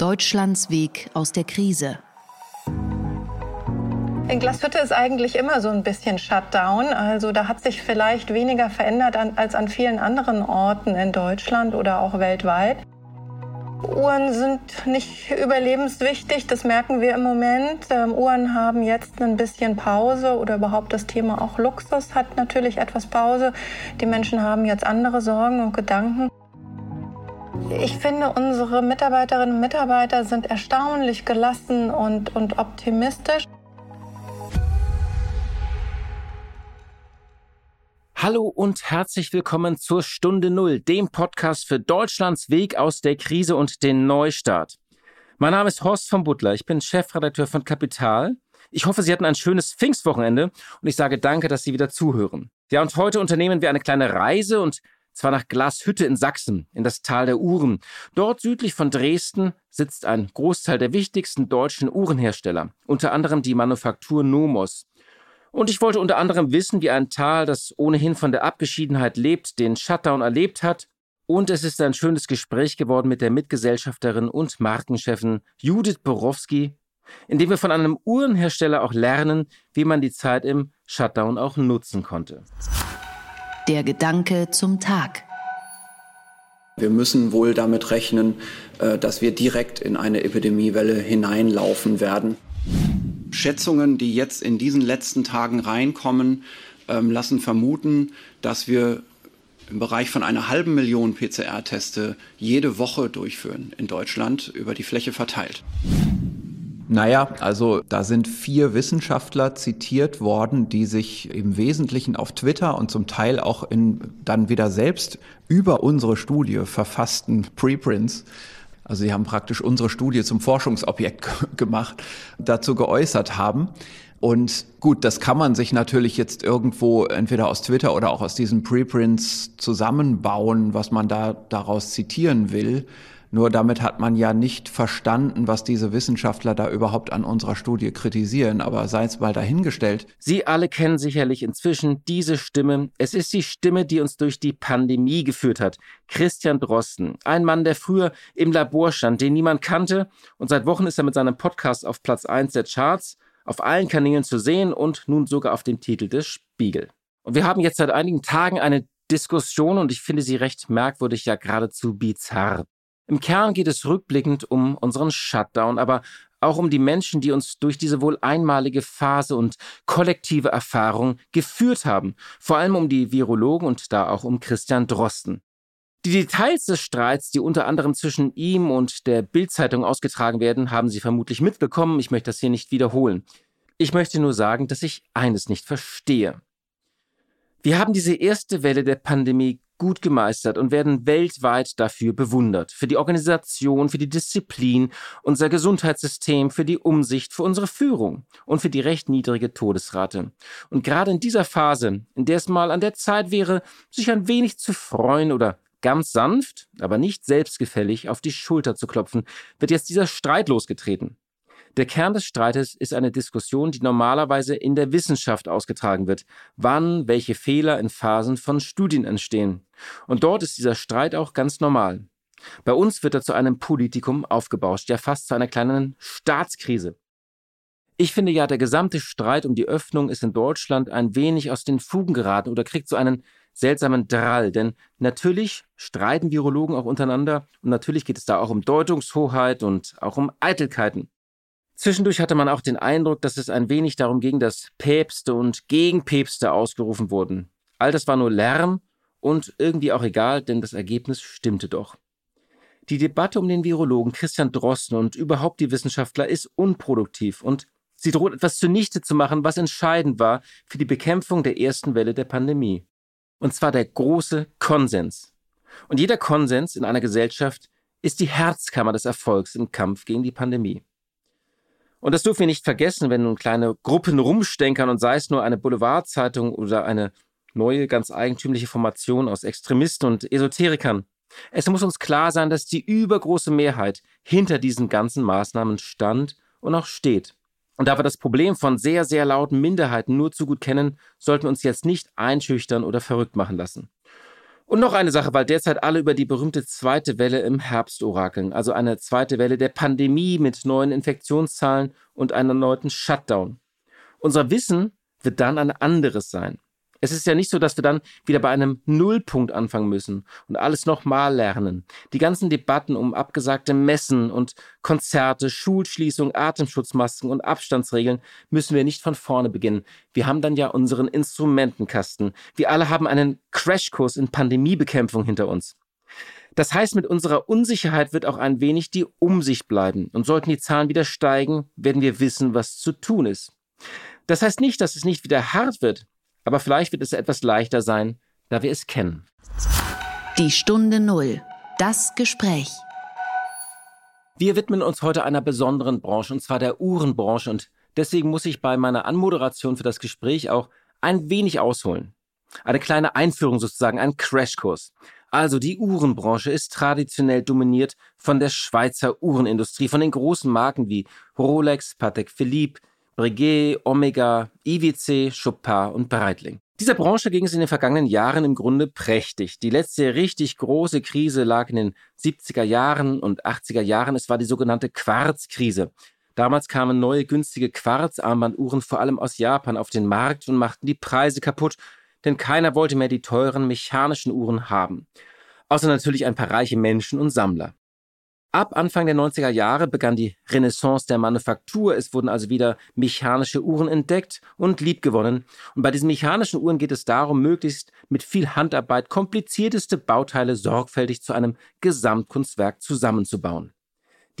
Deutschlands Weg aus der Krise. In Glashütte ist eigentlich immer so ein bisschen Shutdown. Also da hat sich vielleicht weniger verändert als an vielen anderen Orten in Deutschland oder auch weltweit. Uhren sind nicht überlebenswichtig, das merken wir im Moment. Ähm, Uhren haben jetzt ein bisschen Pause oder überhaupt das Thema auch Luxus hat natürlich etwas Pause. Die Menschen haben jetzt andere Sorgen und Gedanken. Ich finde, unsere Mitarbeiterinnen und Mitarbeiter sind erstaunlich gelassen und, und optimistisch. Hallo und herzlich willkommen zur Stunde Null, dem Podcast für Deutschlands Weg aus der Krise und den Neustart. Mein Name ist Horst von Butler, ich bin Chefredakteur von Kapital. Ich hoffe, Sie hatten ein schönes Pfingstwochenende und ich sage danke, dass Sie wieder zuhören. Ja, und heute unternehmen wir eine kleine Reise und zwar nach Glashütte in Sachsen, in das Tal der Uhren. Dort südlich von Dresden sitzt ein Großteil der wichtigsten deutschen Uhrenhersteller, unter anderem die Manufaktur Nomos. Und ich wollte unter anderem wissen, wie ein Tal, das ohnehin von der Abgeschiedenheit lebt, den Shutdown erlebt hat. Und es ist ein schönes Gespräch geworden mit der Mitgesellschafterin und Markenchefin Judith Borowski, in dem wir von einem Uhrenhersteller auch lernen, wie man die Zeit im Shutdown auch nutzen konnte. Der Gedanke zum Tag. Wir müssen wohl damit rechnen, äh, dass wir direkt in eine Epidemiewelle hineinlaufen werden. Schätzungen, die jetzt in diesen letzten Tagen reinkommen, ähm, lassen vermuten, dass wir im Bereich von einer halben Million PCR-Teste jede Woche durchführen in Deutschland über die Fläche verteilt. Naja, also da sind vier Wissenschaftler zitiert worden, die sich im Wesentlichen auf Twitter und zum Teil auch in dann wieder selbst über unsere Studie verfassten Preprints also sie haben praktisch unsere Studie zum Forschungsobjekt gemacht, dazu geäußert haben. Und gut, das kann man sich natürlich jetzt irgendwo entweder aus Twitter oder auch aus diesen Preprints zusammenbauen, was man da daraus zitieren will. Nur damit hat man ja nicht verstanden, was diese Wissenschaftler da überhaupt an unserer Studie kritisieren. Aber sei es mal dahingestellt. Sie alle kennen sicherlich inzwischen diese Stimme. Es ist die Stimme, die uns durch die Pandemie geführt hat. Christian Drosten. Ein Mann, der früher im Labor stand, den niemand kannte. Und seit Wochen ist er mit seinem Podcast auf Platz 1 der Charts, auf allen Kanälen zu sehen und nun sogar auf dem Titel des Spiegel. Und wir haben jetzt seit einigen Tagen eine Diskussion und ich finde sie recht merkwürdig, ja geradezu bizarr. Im Kern geht es rückblickend um unseren Shutdown, aber auch um die Menschen, die uns durch diese wohl einmalige Phase und kollektive Erfahrung geführt haben, vor allem um die Virologen und da auch um Christian Drosten. Die Details des Streits, die unter anderem zwischen ihm und der Bildzeitung ausgetragen werden, haben Sie vermutlich mitbekommen. Ich möchte das hier nicht wiederholen. Ich möchte nur sagen, dass ich eines nicht verstehe. Wir haben diese erste Welle der Pandemie gut gemeistert und werden weltweit dafür bewundert. Für die Organisation, für die Disziplin, unser Gesundheitssystem, für die Umsicht, für unsere Führung und für die recht niedrige Todesrate. Und gerade in dieser Phase, in der es mal an der Zeit wäre, sich ein wenig zu freuen oder ganz sanft, aber nicht selbstgefällig auf die Schulter zu klopfen, wird jetzt dieser Streit losgetreten. Der Kern des Streites ist eine Diskussion, die normalerweise in der Wissenschaft ausgetragen wird, wann welche Fehler in Phasen von Studien entstehen. Und dort ist dieser Streit auch ganz normal. Bei uns wird er zu einem Politikum aufgebauscht, ja fast zu einer kleinen Staatskrise. Ich finde ja, der gesamte Streit um die Öffnung ist in Deutschland ein wenig aus den Fugen geraten oder kriegt so einen seltsamen Drall, denn natürlich streiten Virologen auch untereinander und natürlich geht es da auch um Deutungshoheit und auch um Eitelkeiten. Zwischendurch hatte man auch den Eindruck, dass es ein wenig darum ging, dass Päpste und Gegenpäpste ausgerufen wurden. All das war nur Lärm und irgendwie auch egal, denn das Ergebnis stimmte doch. Die Debatte um den Virologen Christian Drosten und überhaupt die Wissenschaftler ist unproduktiv und sie droht etwas zunichte zu machen, was entscheidend war für die Bekämpfung der ersten Welle der Pandemie. Und zwar der große Konsens. Und jeder Konsens in einer Gesellschaft ist die Herzkammer des Erfolgs im Kampf gegen die Pandemie. Und das dürfen wir nicht vergessen, wenn nun kleine Gruppen rumstenkern und sei es nur eine Boulevardzeitung oder eine neue, ganz eigentümliche Formation aus Extremisten und Esoterikern. Es muss uns klar sein, dass die übergroße Mehrheit hinter diesen ganzen Maßnahmen stand und auch steht. Und da wir das Problem von sehr, sehr lauten Minderheiten nur zu gut kennen, sollten wir uns jetzt nicht einschüchtern oder verrückt machen lassen. Und noch eine Sache, weil derzeit alle über die berühmte zweite Welle im Herbst orakeln, also eine zweite Welle der Pandemie mit neuen Infektionszahlen und einem erneuten Shutdown. Unser Wissen wird dann ein anderes sein. Es ist ja nicht so, dass wir dann wieder bei einem Nullpunkt anfangen müssen und alles nochmal lernen. Die ganzen Debatten um abgesagte Messen und Konzerte, Schulschließung, Atemschutzmasken und Abstandsregeln müssen wir nicht von vorne beginnen. Wir haben dann ja unseren Instrumentenkasten. Wir alle haben einen Crashkurs in Pandemiebekämpfung hinter uns. Das heißt, mit unserer Unsicherheit wird auch ein wenig die Umsicht bleiben. Und sollten die Zahlen wieder steigen, werden wir wissen, was zu tun ist. Das heißt nicht, dass es nicht wieder hart wird. Aber vielleicht wird es etwas leichter sein, da wir es kennen. Die Stunde Null. Das Gespräch. Wir widmen uns heute einer besonderen Branche, und zwar der Uhrenbranche. Und deswegen muss ich bei meiner Anmoderation für das Gespräch auch ein wenig ausholen. Eine kleine Einführung sozusagen, ein Crashkurs. Also die Uhrenbranche ist traditionell dominiert von der Schweizer Uhrenindustrie, von den großen Marken wie Rolex, Patek Philippe, Breguet, Omega, IWC, Chopin und Breitling. Dieser Branche ging es in den vergangenen Jahren im Grunde prächtig. Die letzte richtig große Krise lag in den 70er Jahren und 80er Jahren. Es war die sogenannte Quarzkrise. Damals kamen neue günstige Quarzarmbanduhren vor allem aus Japan auf den Markt und machten die Preise kaputt, denn keiner wollte mehr die teuren mechanischen Uhren haben. Außer natürlich ein paar reiche Menschen und Sammler. Ab Anfang der 90er Jahre begann die Renaissance der Manufaktur. Es wurden also wieder mechanische Uhren entdeckt und liebgewonnen. Und bei diesen mechanischen Uhren geht es darum, möglichst mit viel Handarbeit komplizierteste Bauteile sorgfältig zu einem Gesamtkunstwerk zusammenzubauen.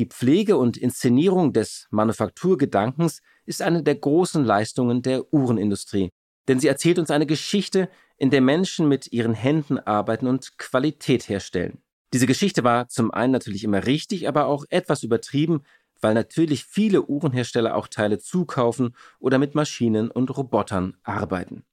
Die Pflege und Inszenierung des Manufakturgedankens ist eine der großen Leistungen der Uhrenindustrie. Denn sie erzählt uns eine Geschichte, in der Menschen mit ihren Händen arbeiten und Qualität herstellen. Diese Geschichte war zum einen natürlich immer richtig, aber auch etwas übertrieben, weil natürlich viele Uhrenhersteller auch Teile zukaufen oder mit Maschinen und Robotern arbeiten.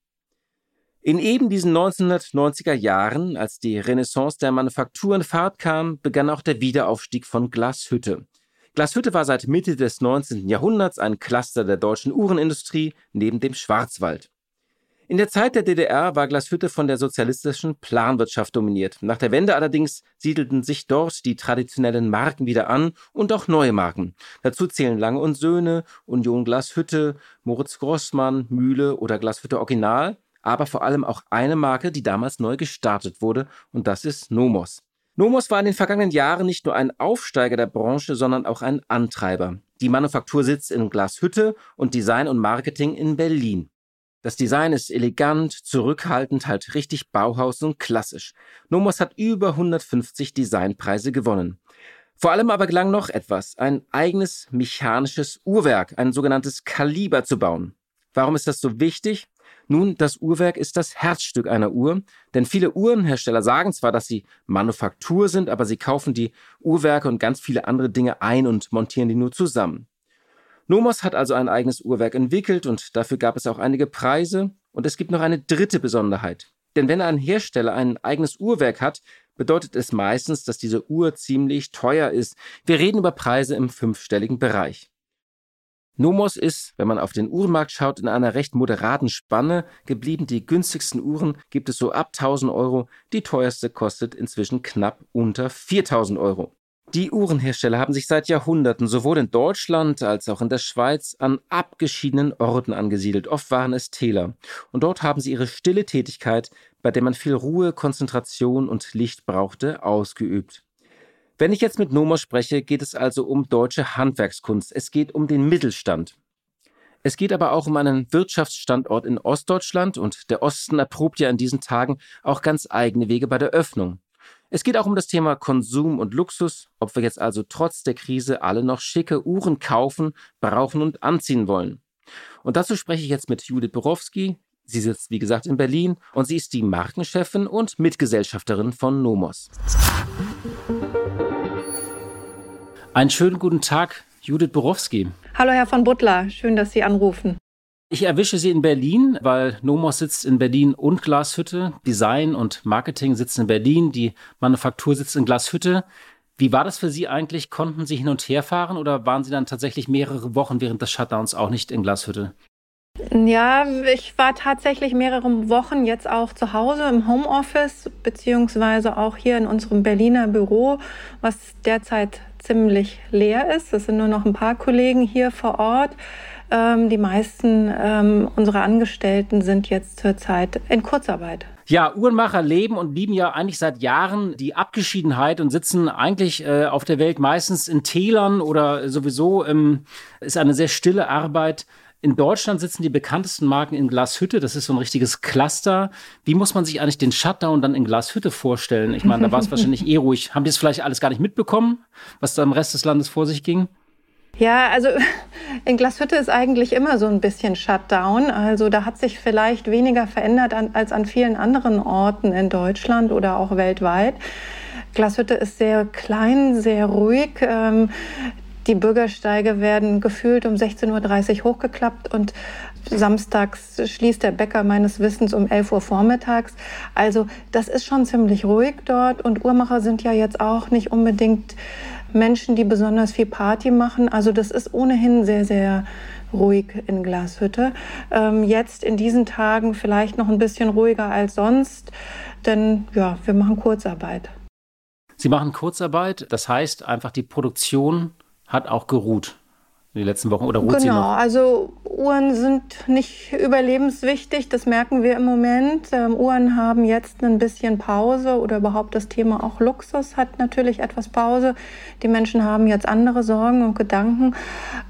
In eben diesen 1990er Jahren, als die Renaissance der Manufaktur in Fahrt kam, begann auch der Wiederaufstieg von Glashütte. Glashütte war seit Mitte des 19. Jahrhunderts ein Cluster der deutschen Uhrenindustrie neben dem Schwarzwald. In der Zeit der DDR war Glashütte von der sozialistischen Planwirtschaft dominiert. Nach der Wende allerdings siedelten sich dort die traditionellen Marken wieder an und auch neue Marken. Dazu zählen Lange und Söhne, Union Glashütte, Moritz Grossmann, Mühle oder Glashütte Original, aber vor allem auch eine Marke, die damals neu gestartet wurde, und das ist Nomos. Nomos war in den vergangenen Jahren nicht nur ein Aufsteiger der Branche, sondern auch ein Antreiber. Die Manufaktur sitzt in Glashütte und Design und Marketing in Berlin. Das Design ist elegant, zurückhaltend, halt richtig Bauhaus und klassisch. Nomos hat über 150 Designpreise gewonnen. Vor allem aber gelang noch etwas, ein eigenes mechanisches Uhrwerk, ein sogenanntes Kaliber zu bauen. Warum ist das so wichtig? Nun, das Uhrwerk ist das Herzstück einer Uhr, denn viele Uhrenhersteller sagen zwar, dass sie Manufaktur sind, aber sie kaufen die Uhrwerke und ganz viele andere Dinge ein und montieren die nur zusammen. Nomos hat also ein eigenes Uhrwerk entwickelt und dafür gab es auch einige Preise. Und es gibt noch eine dritte Besonderheit. Denn wenn ein Hersteller ein eigenes Uhrwerk hat, bedeutet es meistens, dass diese Uhr ziemlich teuer ist. Wir reden über Preise im fünfstelligen Bereich. Nomos ist, wenn man auf den Uhrenmarkt schaut, in einer recht moderaten Spanne geblieben. Die günstigsten Uhren gibt es so ab 1000 Euro. Die teuerste kostet inzwischen knapp unter 4000 Euro. Die Uhrenhersteller haben sich seit Jahrhunderten sowohl in Deutschland als auch in der Schweiz an abgeschiedenen Orten angesiedelt. Oft waren es Täler. Und dort haben sie ihre stille Tätigkeit, bei der man viel Ruhe, Konzentration und Licht brauchte, ausgeübt. Wenn ich jetzt mit Nomos spreche, geht es also um deutsche Handwerkskunst. Es geht um den Mittelstand. Es geht aber auch um einen Wirtschaftsstandort in Ostdeutschland und der Osten erprobt ja in diesen Tagen auch ganz eigene Wege bei der Öffnung. Es geht auch um das Thema Konsum und Luxus, ob wir jetzt also trotz der Krise alle noch schicke Uhren kaufen, brauchen und anziehen wollen. Und dazu spreche ich jetzt mit Judith Borowski. Sie sitzt, wie gesagt, in Berlin und sie ist die Markenchefin und Mitgesellschafterin von Nomos. Einen schönen guten Tag, Judith Borowski. Hallo, Herr von Butler. Schön, dass Sie anrufen. Ich erwische Sie in Berlin, weil Nomos sitzt in Berlin und Glashütte. Design und Marketing sitzen in Berlin, die Manufaktur sitzt in Glashütte. Wie war das für Sie eigentlich? Konnten Sie hin und her fahren oder waren Sie dann tatsächlich mehrere Wochen während des Shutdowns auch nicht in Glashütte? Ja, ich war tatsächlich mehrere Wochen jetzt auch zu Hause im Homeoffice, beziehungsweise auch hier in unserem Berliner Büro, was derzeit ziemlich leer ist. Es sind nur noch ein paar Kollegen hier vor Ort. Ähm, die meisten ähm, unserer Angestellten sind jetzt zurzeit in Kurzarbeit. Ja, Uhrenmacher leben und lieben ja eigentlich seit Jahren die Abgeschiedenheit und sitzen eigentlich äh, auf der Welt meistens in Tälern oder sowieso ähm, ist eine sehr stille Arbeit. In Deutschland sitzen die bekanntesten Marken in Glashütte. Das ist so ein richtiges Cluster. Wie muss man sich eigentlich den Shutdown dann in Glashütte vorstellen? Ich meine, da war es wahrscheinlich eh ruhig. Haben die es vielleicht alles gar nicht mitbekommen, was da im Rest des Landes vor sich ging? Ja, also in Glashütte ist eigentlich immer so ein bisschen Shutdown. Also da hat sich vielleicht weniger verändert an, als an vielen anderen Orten in Deutschland oder auch weltweit. Glashütte ist sehr klein, sehr ruhig. Ähm, die Bürgersteige werden gefühlt um 16.30 Uhr hochgeklappt und samstags schließt der Bäcker meines Wissens um 11 Uhr vormittags. Also das ist schon ziemlich ruhig dort und Uhrmacher sind ja jetzt auch nicht unbedingt Menschen, die besonders viel Party machen. Also das ist ohnehin sehr, sehr ruhig in Glashütte. Ähm, jetzt in diesen Tagen vielleicht noch ein bisschen ruhiger als sonst, denn ja, wir machen Kurzarbeit. Sie machen Kurzarbeit, das heißt einfach die Produktion hat auch geruht den letzten Wochen oder ruht genau, sie noch? Also Uhren sind nicht überlebenswichtig, das merken wir im Moment. Ähm, Uhren haben jetzt ein bisschen Pause oder überhaupt das Thema auch Luxus hat natürlich etwas Pause. Die Menschen haben jetzt andere Sorgen und Gedanken.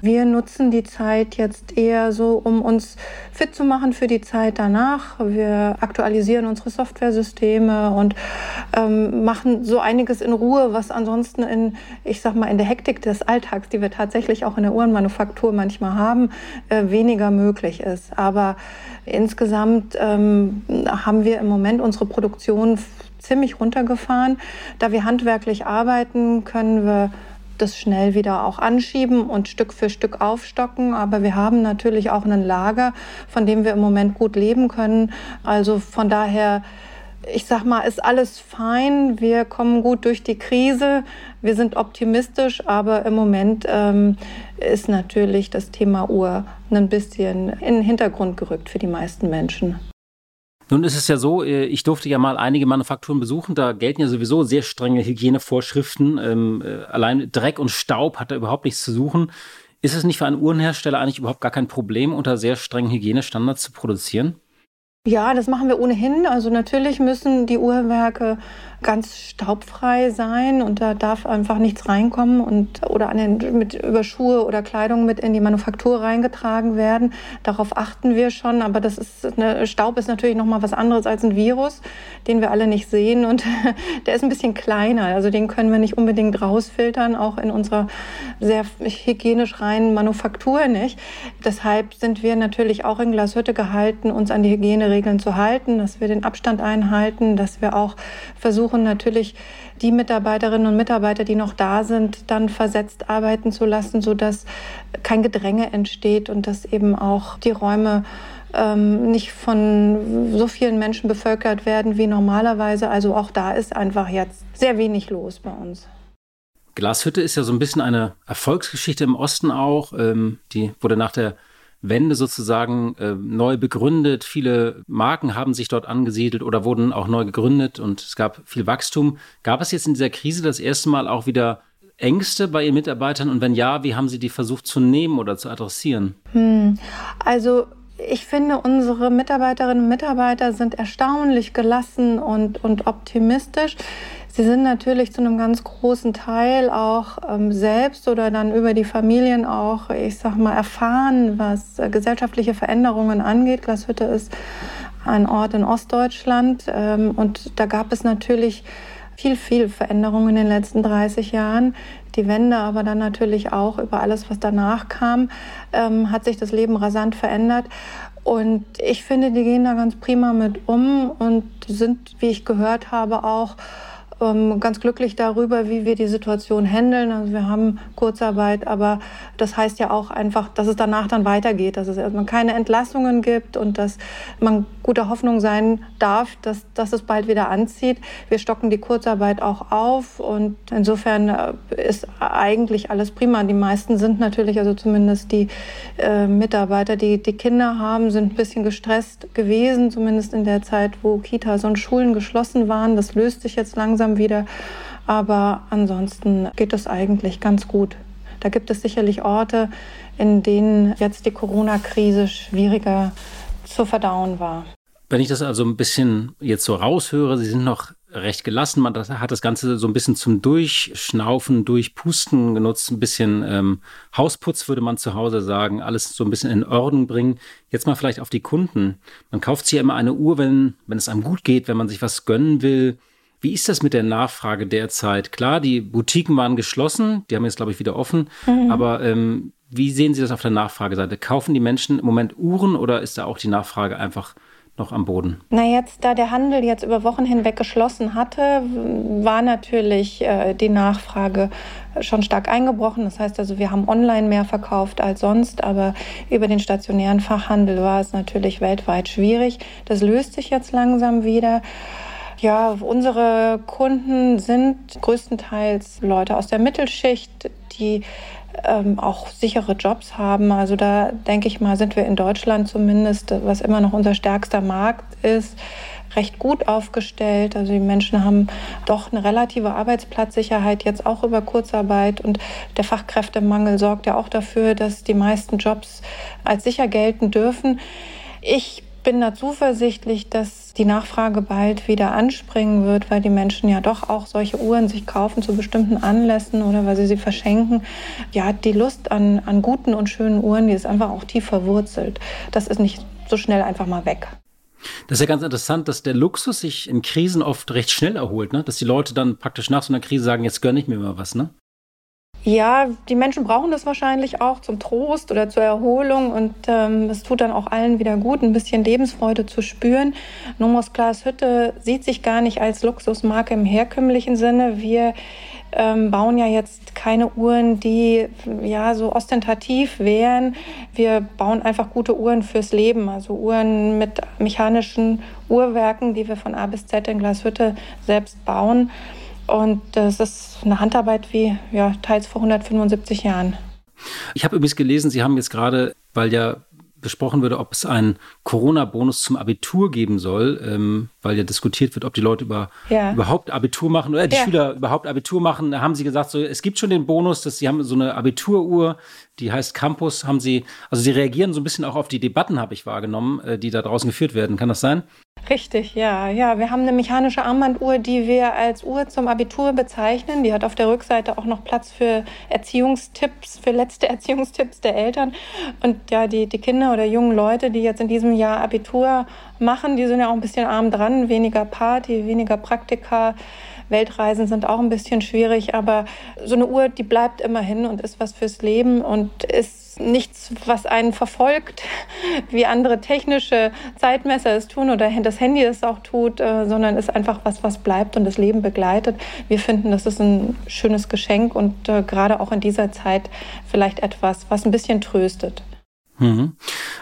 Wir nutzen die Zeit jetzt eher so, um uns fit zu machen für die Zeit danach. Wir aktualisieren unsere Softwaresysteme und ähm, machen so einiges in Ruhe, was ansonsten in, ich sag mal, in der Hektik des Alltags, die wir tatsächlich auch in der Uhrenmanufaktur manchmal haben, äh, weniger möglich ist. Aber insgesamt ähm, haben wir im Moment unsere Produktion ziemlich runtergefahren. Da wir handwerklich arbeiten, können wir das schnell wieder auch anschieben und Stück für Stück aufstocken. Aber wir haben natürlich auch ein Lager, von dem wir im Moment gut leben können. Also von daher ich sag mal, ist alles fein. Wir kommen gut durch die Krise. Wir sind optimistisch, aber im Moment ähm, ist natürlich das Thema Uhr ein bisschen in den Hintergrund gerückt für die meisten Menschen. Nun ist es ja so, äh, ich durfte ja mal einige Manufakturen besuchen, da gelten ja sowieso sehr strenge Hygienevorschriften. Ähm, äh, allein Dreck und Staub hat da überhaupt nichts zu suchen. Ist es nicht für einen Uhrenhersteller eigentlich überhaupt gar kein Problem, unter sehr strengen Hygienestandards zu produzieren? Ja, das machen wir ohnehin. Also natürlich müssen die Uhrwerke ganz staubfrei sein und da darf einfach nichts reinkommen und oder an den, mit über Schuhe oder Kleidung mit in die Manufaktur reingetragen werden. Darauf achten wir schon, aber das ist eine, Staub ist natürlich noch mal was anderes als ein Virus, den wir alle nicht sehen und der ist ein bisschen kleiner, also den können wir nicht unbedingt rausfiltern, auch in unserer sehr hygienisch reinen Manufaktur nicht. Deshalb sind wir natürlich auch in Glashütte gehalten, uns an die Hygieneregeln zu halten, dass wir den Abstand einhalten, dass wir auch versuchen versuchen natürlich die Mitarbeiterinnen und Mitarbeiter, die noch da sind, dann versetzt arbeiten zu lassen, sodass kein Gedränge entsteht und dass eben auch die Räume ähm, nicht von so vielen Menschen bevölkert werden wie normalerweise. Also auch da ist einfach jetzt sehr wenig los bei uns. Glashütte ist ja so ein bisschen eine Erfolgsgeschichte im Osten auch. Ähm, die wurde nach der Wende sozusagen äh, neu begründet. Viele Marken haben sich dort angesiedelt oder wurden auch neu gegründet und es gab viel Wachstum. Gab es jetzt in dieser Krise das erste Mal auch wieder Ängste bei Ihren Mitarbeitern und wenn ja, wie haben Sie die versucht zu nehmen oder zu adressieren? Hm. Also ich finde, unsere Mitarbeiterinnen und Mitarbeiter sind erstaunlich gelassen und, und optimistisch. Sie sind natürlich zu einem ganz großen Teil auch ähm, selbst oder dann über die Familien auch, ich sag mal, erfahren, was äh, gesellschaftliche Veränderungen angeht. Glashütte ist ein Ort in Ostdeutschland ähm, und da gab es natürlich viel, viel Veränderungen in den letzten 30 Jahren. Die Wende, aber dann natürlich auch über alles, was danach kam, ähm, hat sich das Leben rasant verändert. Und ich finde, die gehen da ganz prima mit um und sind, wie ich gehört habe, auch ähm, ganz glücklich darüber, wie wir die Situation handeln. Also wir haben Kurzarbeit, aber das heißt ja auch einfach, dass es danach dann weitergeht, dass es erstmal keine Entlassungen gibt und dass man guter Hoffnung sein darf, dass, dass es bald wieder anzieht. Wir stocken die Kurzarbeit auch auf und insofern äh, ist eigentlich alles prima. Die meisten sind natürlich, also zumindest die äh, Mitarbeiter, die die Kinder haben, sind ein bisschen gestresst gewesen, zumindest in der Zeit, wo Kitas und Schulen geschlossen waren. Das löst sich jetzt langsam langsam wieder. Aber ansonsten geht es eigentlich ganz gut. Da gibt es sicherlich Orte, in denen jetzt die Corona-Krise schwieriger zu verdauen war. Wenn ich das also ein bisschen jetzt so raushöre, Sie sind noch recht gelassen. Man hat das Ganze so ein bisschen zum Durchschnaufen, Durchpusten genutzt. Ein bisschen ähm, Hausputz würde man zu Hause sagen. Alles so ein bisschen in Ordnung bringen. Jetzt mal vielleicht auf die Kunden. Man kauft sich ja immer eine Uhr, wenn, wenn es einem gut geht, wenn man sich was gönnen will. Wie ist das mit der Nachfrage derzeit? Klar, die Boutiquen waren geschlossen, die haben jetzt, glaube ich, wieder offen. Mhm. Aber ähm, wie sehen Sie das auf der Nachfrageseite? Kaufen die Menschen im Moment Uhren oder ist da auch die Nachfrage einfach noch am Boden? Na, jetzt, da der Handel jetzt über Wochen hinweg geschlossen hatte, war natürlich äh, die Nachfrage schon stark eingebrochen. Das heißt also, wir haben online mehr verkauft als sonst, aber über den stationären Fachhandel war es natürlich weltweit schwierig. Das löst sich jetzt langsam wieder. Ja, unsere Kunden sind größtenteils Leute aus der Mittelschicht, die ähm, auch sichere Jobs haben. Also da denke ich mal, sind wir in Deutschland zumindest, was immer noch unser stärkster Markt ist, recht gut aufgestellt. Also die Menschen haben doch eine relative Arbeitsplatzsicherheit jetzt auch über Kurzarbeit und der Fachkräftemangel sorgt ja auch dafür, dass die meisten Jobs als sicher gelten dürfen. Ich bin da zuversichtlich, dass die Nachfrage bald wieder anspringen wird, weil die Menschen ja doch auch solche Uhren sich kaufen zu bestimmten Anlässen oder weil sie sie verschenken. Ja, die Lust an, an guten und schönen Uhren, die ist einfach auch tief verwurzelt. Das ist nicht so schnell einfach mal weg. Das ist ja ganz interessant, dass der Luxus sich in Krisen oft recht schnell erholt, ne? dass die Leute dann praktisch nach so einer Krise sagen, jetzt gönne ich mir mal was. Ne? Ja, die Menschen brauchen das wahrscheinlich auch zum Trost oder zur Erholung und ähm, es tut dann auch allen wieder gut, ein bisschen Lebensfreude zu spüren. Nomos Glas Hütte sieht sich gar nicht als Luxusmarke im herkömmlichen Sinne. Wir ähm, bauen ja jetzt keine Uhren, die ja so ostentativ wären. Wir bauen einfach gute Uhren fürs Leben, also Uhren mit mechanischen Uhrwerken, die wir von A bis Z in Glashütte selbst bauen. Und das ist eine Handarbeit wie ja, teils vor 175 Jahren. Ich habe übrigens gelesen, Sie haben jetzt gerade, weil ja besprochen würde, ob es einen Corona-Bonus zum Abitur geben soll, ähm, weil ja diskutiert wird, ob die Leute über, ja. überhaupt Abitur machen oder die ja. Schüler überhaupt Abitur machen. Da haben sie gesagt, so, es gibt schon den Bonus, dass sie haben so eine Abituruhr, die heißt Campus, haben sie, also sie reagieren so ein bisschen auch auf die Debatten, habe ich wahrgenommen, äh, die da draußen geführt werden. Kann das sein? Richtig, ja. Ja, wir haben eine mechanische Armbanduhr, die wir als Uhr zum Abitur bezeichnen. Die hat auf der Rückseite auch noch Platz für Erziehungstipps, für letzte Erziehungstipps der Eltern. Und ja, die, die Kinder oder jungen Leute, die jetzt in diesem Jahr Abitur machen, die sind ja auch ein bisschen arm dran. Weniger Party, weniger Praktika. Weltreisen sind auch ein bisschen schwierig, aber so eine Uhr, die bleibt immerhin und ist was fürs Leben und ist nichts, was einen verfolgt, wie andere technische Zeitmesser es tun oder das Handy es auch tut, äh, sondern ist einfach was, was bleibt und das Leben begleitet. Wir finden, das ist ein schönes Geschenk und äh, gerade auch in dieser Zeit vielleicht etwas, was ein bisschen tröstet. Mhm.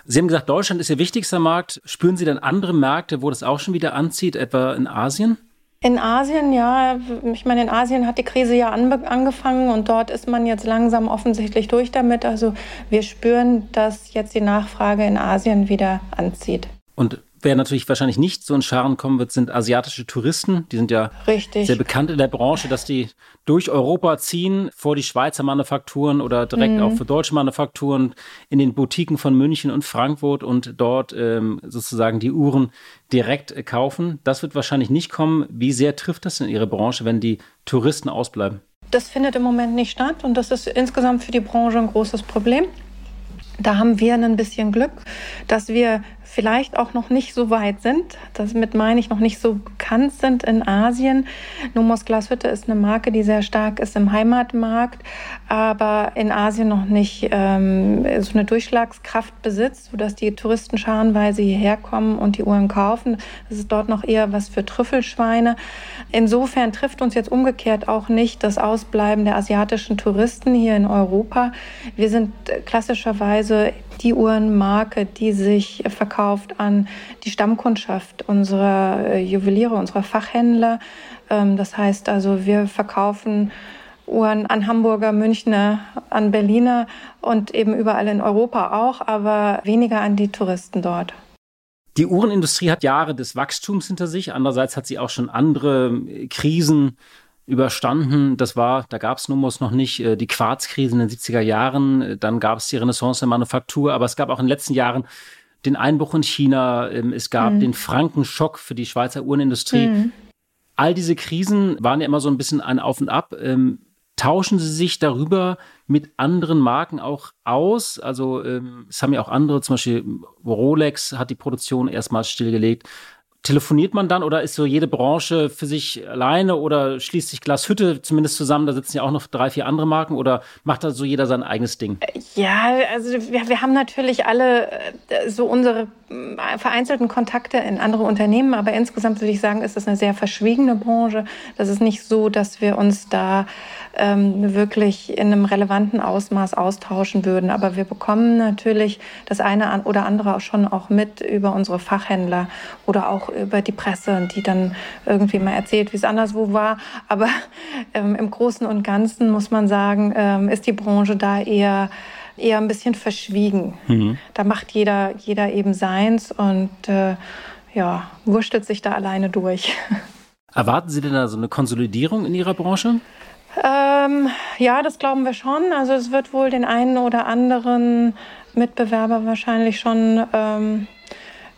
Sie haben gesagt, Deutschland ist Ihr wichtigster Markt. Spüren Sie dann andere Märkte, wo das auch schon wieder anzieht, etwa in Asien? In Asien, ja. Ich meine, in Asien hat die Krise ja angefangen und dort ist man jetzt langsam offensichtlich durch damit. Also wir spüren, dass jetzt die Nachfrage in Asien wieder anzieht. Und wer natürlich wahrscheinlich nicht so in Scharen kommen wird, sind asiatische Touristen. Die sind ja Richtig. sehr bekannt in der Branche, dass die durch Europa ziehen, vor die Schweizer Manufakturen oder direkt mhm. auch für deutsche Manufakturen in den Boutiquen von München und Frankfurt und dort ähm, sozusagen die Uhren direkt äh, kaufen. Das wird wahrscheinlich nicht kommen. Wie sehr trifft das in Ihre Branche, wenn die Touristen ausbleiben? Das findet im Moment nicht statt und das ist insgesamt für die Branche ein großes Problem. Da haben wir ein bisschen Glück, dass wir vielleicht auch noch nicht so weit sind. Damit meine ich noch nicht so bekannt sind in Asien. Nomos Glashütte ist eine Marke, die sehr stark ist im Heimatmarkt, aber in Asien noch nicht ähm, so eine Durchschlagskraft besitzt, sodass die Touristen scharenweise hierher kommen und die Uhren kaufen. Das ist dort noch eher was für Trüffelschweine. Insofern trifft uns jetzt umgekehrt auch nicht das Ausbleiben der asiatischen Touristen hier in Europa. Wir sind klassischerweise die Uhrenmarke, die sich verkauft an die Stammkundschaft unserer äh, Juweliere, unserer Fachhändler. Ähm, das heißt also, wir verkaufen Uhren an Hamburger, Münchner, an Berliner und eben überall in Europa auch, aber weniger an die Touristen dort. Die Uhrenindustrie hat Jahre des Wachstums hinter sich. Andererseits hat sie auch schon andere äh, Krisen überstanden. Das war, da gab es Numos noch nicht, äh, die Quarzkrise in den 70er Jahren. Dann gab es die Renaissance der Manufaktur. Aber es gab auch in den letzten Jahren den Einbruch in China. Ähm, es gab mhm. den Frankenschock für die Schweizer Uhrenindustrie. Mhm. All diese Krisen waren ja immer so ein bisschen ein Auf und Ab. Ähm, tauschen Sie sich darüber mit anderen Marken auch aus? Also ähm, es haben ja auch andere, zum Beispiel Rolex hat die Produktion erstmals stillgelegt. Telefoniert man dann oder ist so jede Branche für sich alleine oder schließt sich Glashütte zumindest zusammen? Da sitzen ja auch noch drei, vier andere Marken oder macht da so jeder sein eigenes Ding? Ja, also wir, wir haben natürlich alle äh, so unsere äh, vereinzelten Kontakte in andere Unternehmen, aber insgesamt würde ich sagen, ist es eine sehr verschwiegene Branche. Das ist nicht so, dass wir uns da ähm, wirklich in einem relevanten Ausmaß austauschen würden. Aber wir bekommen natürlich das eine oder andere auch schon auch mit über unsere Fachhändler oder auch über die Presse, die dann irgendwie mal erzählt, wie es anderswo war. Aber ähm, im Großen und Ganzen muss man sagen, ähm, ist die Branche da eher eher ein bisschen verschwiegen. Mhm. Da macht jeder, jeder eben seins und äh, ja, wurschtelt sich da alleine durch. Erwarten Sie denn da so eine Konsolidierung in Ihrer Branche? Ähm, ja, das glauben wir schon. Also es wird wohl den einen oder anderen Mitbewerber wahrscheinlich schon ähm,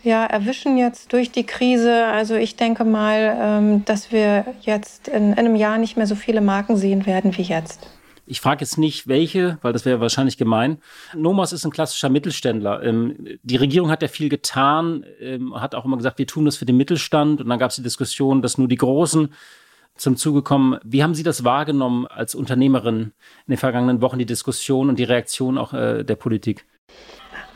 ja, erwischen jetzt durch die Krise. Also ich denke mal, ähm, dass wir jetzt in, in einem Jahr nicht mehr so viele Marken sehen werden wie jetzt. Ich frage jetzt nicht, welche, weil das wäre wahrscheinlich gemein. Nomos ist ein klassischer Mittelständler. Ähm, die Regierung hat ja viel getan, ähm, hat auch immer gesagt, wir tun das für den Mittelstand. Und dann gab es die Diskussion, dass nur die Großen zum Zuge kommen. Wie haben Sie das wahrgenommen als Unternehmerin in den vergangenen Wochen, die Diskussion und die Reaktion auch äh, der Politik?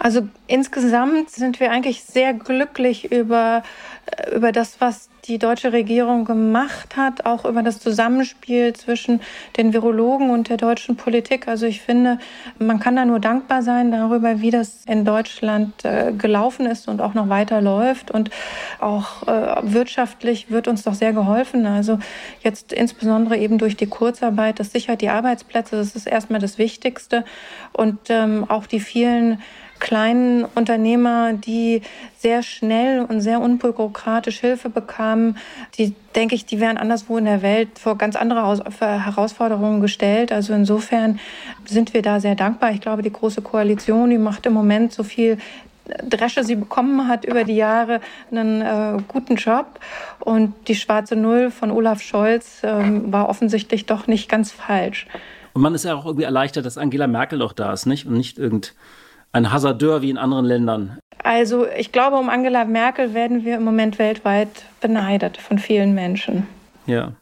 Also insgesamt sind wir eigentlich sehr glücklich über, äh, über das, was die deutsche Regierung gemacht hat, auch über das Zusammenspiel zwischen den Virologen und der deutschen Politik. Also ich finde, man kann da nur dankbar sein darüber, wie das in Deutschland äh, gelaufen ist und auch noch weiter läuft. Und auch äh, wirtschaftlich wird uns doch sehr geholfen. Also jetzt insbesondere eben durch die Kurzarbeit, das sichert die Arbeitsplätze, das ist erstmal das Wichtigste. Und ähm, auch die vielen kleinen Unternehmer, die sehr schnell und sehr unbürokratisch Hilfe bekamen, die, denke ich, die wären anderswo in der Welt vor ganz andere Herausforderungen gestellt. Also insofern sind wir da sehr dankbar. Ich glaube, die Große Koalition, die macht im Moment so viel Dresche sie bekommen hat über die Jahre, einen äh, guten Job. Und die schwarze Null von Olaf Scholz äh, war offensichtlich doch nicht ganz falsch. Und man ist ja auch irgendwie erleichtert, dass Angela Merkel noch da ist, nicht? Und nicht irgendein ein Hasardeur wie in anderen Ländern? Also ich glaube, um Angela Merkel werden wir im Moment weltweit beneidet von vielen Menschen. Ja.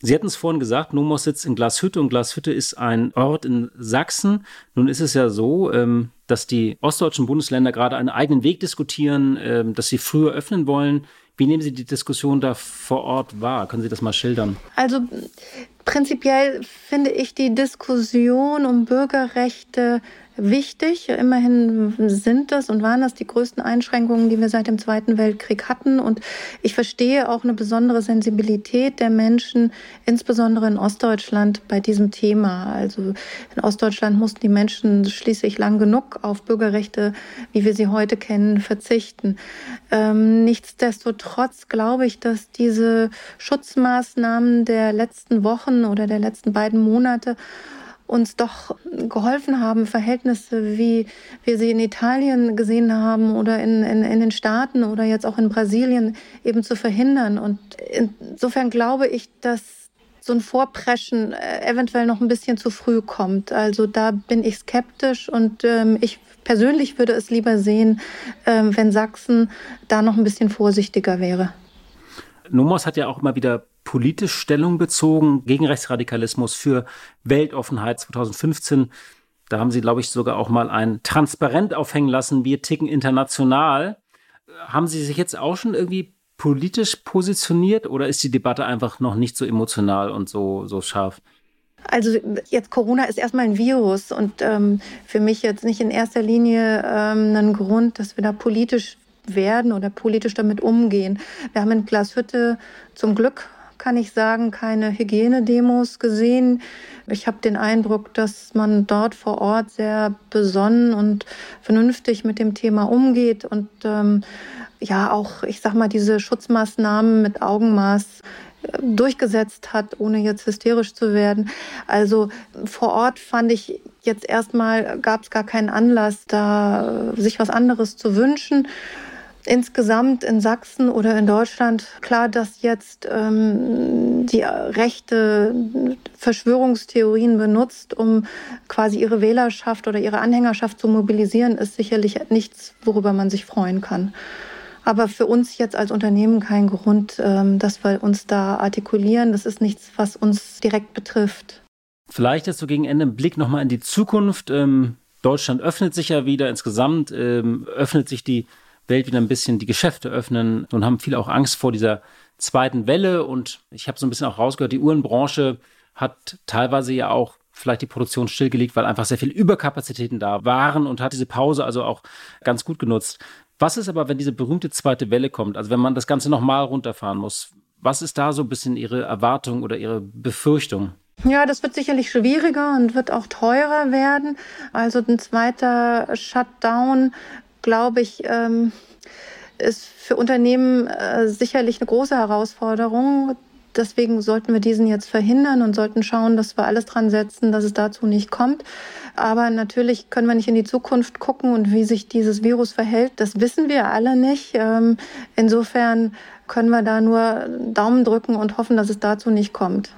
Sie hatten es vorhin gesagt, Nomos sitzt in Glashütte und Glashütte ist ein Ort in Sachsen. Nun ist es ja so, ähm, dass die ostdeutschen Bundesländer gerade einen eigenen Weg diskutieren, ähm, dass sie früher öffnen wollen. Wie nehmen Sie die Diskussion da vor Ort wahr? Können Sie das mal schildern? Also prinzipiell finde ich die Diskussion um Bürgerrechte wichtig. Immerhin sind das und waren das die größten Einschränkungen, die wir seit dem Zweiten Weltkrieg hatten. Und ich verstehe auch eine besondere Sensibilität der Menschen, insbesondere in Ostdeutschland, bei diesem Thema. Also in Ostdeutschland mussten die Menschen schließlich lang genug auf Bürgerrechte, wie wir sie heute kennen, verzichten. Ähm, nichtsdestotrotz glaube ich, dass diese Schutzmaßnahmen der letzten Wochen oder der letzten beiden Monate uns doch geholfen haben, Verhältnisse, wie wir sie in Italien gesehen haben oder in, in, in den Staaten oder jetzt auch in Brasilien eben zu verhindern. Und insofern glaube ich, dass so ein Vorpreschen äh, eventuell noch ein bisschen zu früh kommt. Also da bin ich skeptisch und ähm, ich persönlich würde es lieber sehen, ähm, wenn Sachsen da noch ein bisschen vorsichtiger wäre. Nomos hat ja auch immer wieder politisch Stellung bezogen gegen Rechtsradikalismus für Weltoffenheit 2015. Da haben sie, glaube ich, sogar auch mal ein Transparent aufhängen lassen, wir ticken international. Haben Sie sich jetzt auch schon irgendwie politisch positioniert oder ist die Debatte einfach noch nicht so emotional und so, so scharf? Also jetzt Corona ist erstmal ein Virus und ähm, für mich jetzt nicht in erster Linie ähm, ein Grund, dass wir da politisch werden oder politisch damit umgehen. Wir haben in Glashütte zum Glück, kann ich sagen, keine Hygienedemos gesehen. Ich habe den Eindruck, dass man dort vor Ort sehr besonnen und vernünftig mit dem Thema umgeht und ähm, ja auch, ich sag mal, diese Schutzmaßnahmen mit Augenmaß äh, durchgesetzt hat, ohne jetzt hysterisch zu werden. Also vor Ort fand ich jetzt erstmal gab es gar keinen Anlass, da äh, sich was anderes zu wünschen insgesamt in Sachsen oder in Deutschland klar, dass jetzt ähm, die rechte Verschwörungstheorien benutzt, um quasi ihre Wählerschaft oder ihre Anhängerschaft zu mobilisieren, ist sicherlich nichts, worüber man sich freuen kann. Aber für uns jetzt als Unternehmen kein Grund, ähm, dass wir uns da artikulieren. Das ist nichts, was uns direkt betrifft. Vielleicht jetzt so gegen Ende ein Blick nochmal in die Zukunft. Ähm, Deutschland öffnet sich ja wieder insgesamt, ähm, öffnet sich die Welt wieder ein bisschen die Geschäfte öffnen und haben viele auch Angst vor dieser zweiten Welle. Und ich habe so ein bisschen auch rausgehört, die Uhrenbranche hat teilweise ja auch vielleicht die Produktion stillgelegt, weil einfach sehr viel Überkapazitäten da waren und hat diese Pause also auch ganz gut genutzt. Was ist aber, wenn diese berühmte zweite Welle kommt? Also wenn man das Ganze nochmal runterfahren muss, was ist da so ein bisschen Ihre Erwartung oder Ihre Befürchtung? Ja, das wird sicherlich schwieriger und wird auch teurer werden. Also ein zweiter Shutdown glaube ich, ähm, ist für Unternehmen äh, sicherlich eine große Herausforderung. Deswegen sollten wir diesen jetzt verhindern und sollten schauen, dass wir alles dran setzen, dass es dazu nicht kommt. Aber natürlich können wir nicht in die Zukunft gucken und wie sich dieses Virus verhält. Das wissen wir alle nicht. Ähm, insofern können wir da nur Daumen drücken und hoffen, dass es dazu nicht kommt.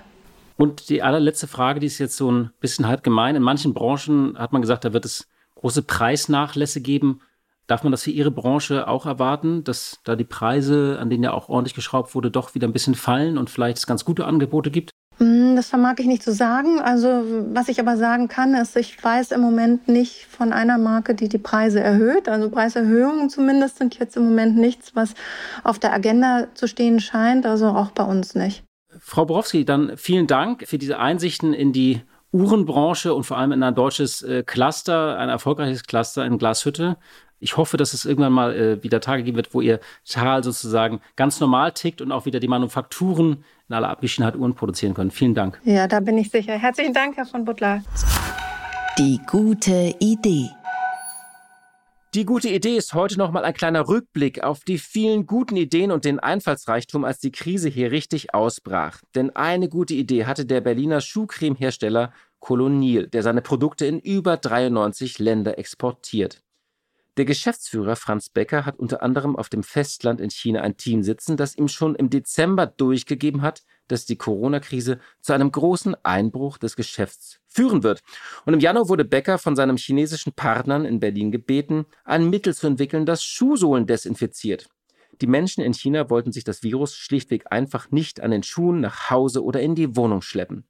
Und die allerletzte Frage, die ist jetzt so ein bisschen halt gemein. In manchen Branchen hat man gesagt, da wird es große Preisnachlässe geben. Darf man das für Ihre Branche auch erwarten, dass da die Preise, an denen ja auch ordentlich geschraubt wurde, doch wieder ein bisschen fallen und vielleicht es ganz gute Angebote gibt? Hm, das vermag ich nicht zu sagen. Also was ich aber sagen kann, ist, ich weiß im Moment nicht von einer Marke, die die Preise erhöht. Also Preiserhöhungen zumindest sind jetzt im Moment nichts, was auf der Agenda zu stehen scheint. Also auch bei uns nicht. Frau Borowski, dann vielen Dank für diese Einsichten in die Uhrenbranche und vor allem in ein deutsches äh, Cluster, ein erfolgreiches Cluster in Glashütte. Ich hoffe, dass es irgendwann mal äh, wieder Tage geben wird, wo ihr Tal sozusagen ganz normal tickt und auch wieder die Manufakturen in aller Abgeschiedenheit Uhren produzieren können. Vielen Dank. Ja, da bin ich sicher. Herzlichen Dank, Herr von Butler. Die gute Idee. Die gute Idee ist heute nochmal ein kleiner Rückblick auf die vielen guten Ideen und den Einfallsreichtum, als die Krise hier richtig ausbrach. Denn eine gute Idee hatte der Berliner Schuhcremehersteller Colonial, der seine Produkte in über 93 Länder exportiert. Der Geschäftsführer Franz Becker hat unter anderem auf dem Festland in China ein Team sitzen, das ihm schon im Dezember durchgegeben hat, dass die Corona-Krise zu einem großen Einbruch des Geschäfts führen wird. Und im Januar wurde Becker von seinem chinesischen Partnern in Berlin gebeten, ein Mittel zu entwickeln, das Schuhsohlen desinfiziert. Die Menschen in China wollten sich das Virus schlichtweg einfach nicht an den Schuhen nach Hause oder in die Wohnung schleppen.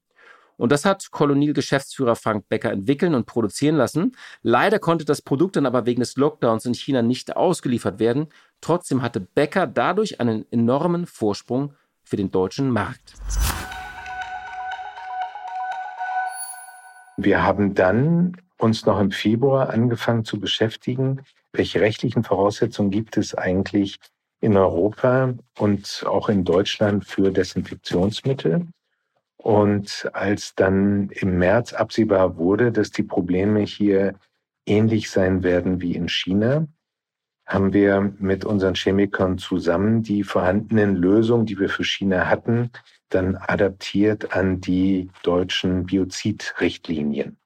Und das hat Kolonial-Geschäftsführer Frank Becker entwickeln und produzieren lassen. Leider konnte das Produkt dann aber wegen des Lockdowns in China nicht ausgeliefert werden. Trotzdem hatte Becker dadurch einen enormen Vorsprung für den deutschen Markt. Wir haben dann uns noch im Februar angefangen zu beschäftigen, welche rechtlichen Voraussetzungen gibt es eigentlich in Europa und auch in Deutschland für Desinfektionsmittel. Und als dann im März absehbar wurde, dass die Probleme hier ähnlich sein werden wie in China, haben wir mit unseren Chemikern zusammen die vorhandenen Lösungen, die wir für China hatten, dann adaptiert an die deutschen Biozidrichtlinien.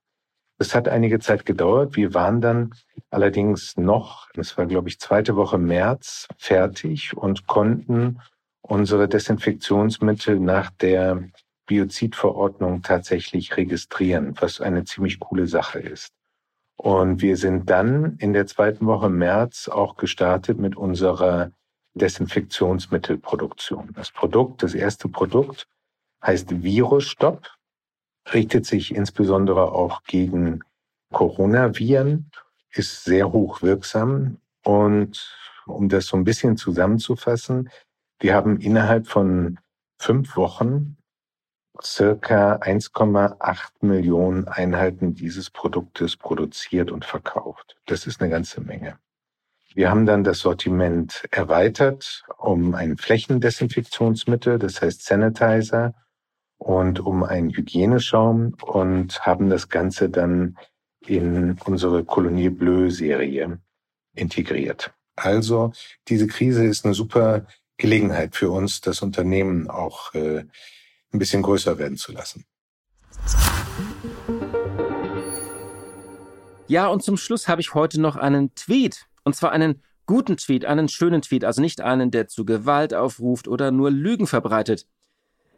Es hat einige Zeit gedauert. Wir waren dann allerdings noch, es war glaube ich zweite Woche März, fertig und konnten unsere Desinfektionsmittel nach der Biozidverordnung tatsächlich registrieren, was eine ziemlich coole Sache ist. Und wir sind dann in der zweiten Woche März auch gestartet mit unserer Desinfektionsmittelproduktion. Das Produkt, das erste Produkt heißt Virusstopp, richtet sich insbesondere auch gegen Coronaviren, ist sehr hoch wirksam und um das so ein bisschen zusammenzufassen, wir haben innerhalb von fünf Wochen circa 1,8 Millionen Einheiten dieses Produktes produziert und verkauft. Das ist eine ganze Menge. Wir haben dann das Sortiment erweitert um ein Flächendesinfektionsmittel, das heißt Sanitizer, und um einen Hygieneschaum und haben das Ganze dann in unsere Colonie Bleu Serie integriert. Also diese Krise ist eine super Gelegenheit für uns, das Unternehmen auch äh, ein bisschen größer werden zu lassen. Ja, und zum Schluss habe ich heute noch einen Tweet. Und zwar einen guten Tweet, einen schönen Tweet, also nicht einen, der zu Gewalt aufruft oder nur Lügen verbreitet.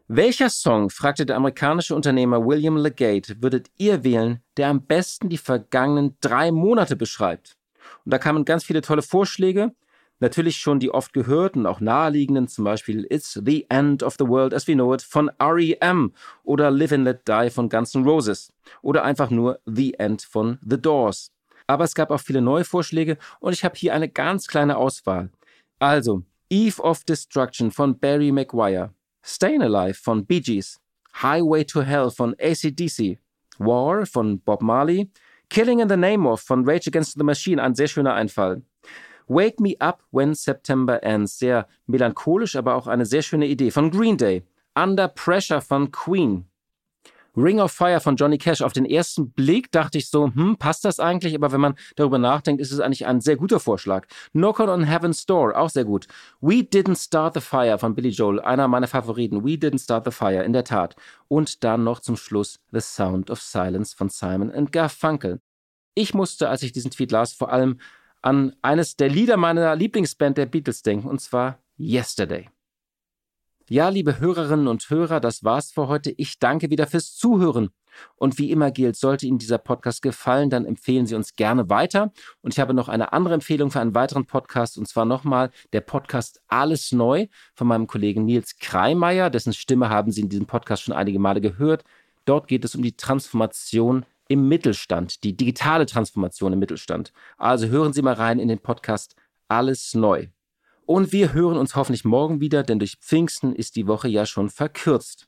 Welcher Song, fragte der amerikanische Unternehmer William Legate, würdet ihr wählen, der am besten die vergangenen drei Monate beschreibt? Und da kamen ganz viele tolle Vorschläge. Natürlich schon die oft gehörten, auch naheliegenden, zum Beispiel It's the End of the World as We Know It von R.E.M. oder Live and Let Die von Guns N' Roses oder einfach nur The End von The Doors. Aber es gab auch viele neue Vorschläge und ich habe hier eine ganz kleine Auswahl. Also, Eve of Destruction von Barry Maguire, Stayin' Alive von Bee Gees, Highway to Hell von ACDC, War von Bob Marley, Killing in the Name of von Rage Against the Machine, ein sehr schöner Einfall. Wake Me Up When September Ends, sehr melancholisch, aber auch eine sehr schöne Idee. Von Green Day. Under Pressure von Queen. Ring of Fire von Johnny Cash. Auf den ersten Blick dachte ich so, hm, passt das eigentlich? Aber wenn man darüber nachdenkt, ist es eigentlich ein sehr guter Vorschlag. Knock on Heaven's Door, auch sehr gut. We Didn't Start the Fire von Billy Joel, einer meiner Favoriten. We Didn't Start the Fire, in der Tat. Und dann noch zum Schluss The Sound of Silence von Simon and Garfunkel. Ich musste, als ich diesen Tweet las, vor allem an eines der Lieder meiner Lieblingsband der Beatles denken, und zwar Yesterday. Ja, liebe Hörerinnen und Hörer, das war's für heute. Ich danke wieder fürs Zuhören. Und wie immer gilt, sollte Ihnen dieser Podcast gefallen, dann empfehlen Sie uns gerne weiter. Und ich habe noch eine andere Empfehlung für einen weiteren Podcast, und zwar nochmal der Podcast Alles Neu von meinem Kollegen Nils Kreimeier, dessen Stimme haben Sie in diesem Podcast schon einige Male gehört. Dort geht es um die Transformation im Mittelstand, die digitale Transformation im Mittelstand. Also hören Sie mal rein in den Podcast Alles neu. Und wir hören uns hoffentlich morgen wieder, denn durch Pfingsten ist die Woche ja schon verkürzt.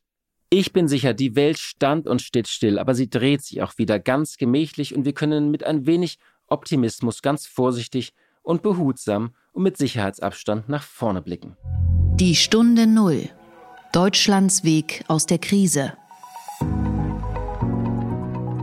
Ich bin sicher, die Welt stand und steht still, aber sie dreht sich auch wieder ganz gemächlich und wir können mit ein wenig Optimismus ganz vorsichtig und behutsam und mit Sicherheitsabstand nach vorne blicken. Die Stunde Null. Deutschlands Weg aus der Krise.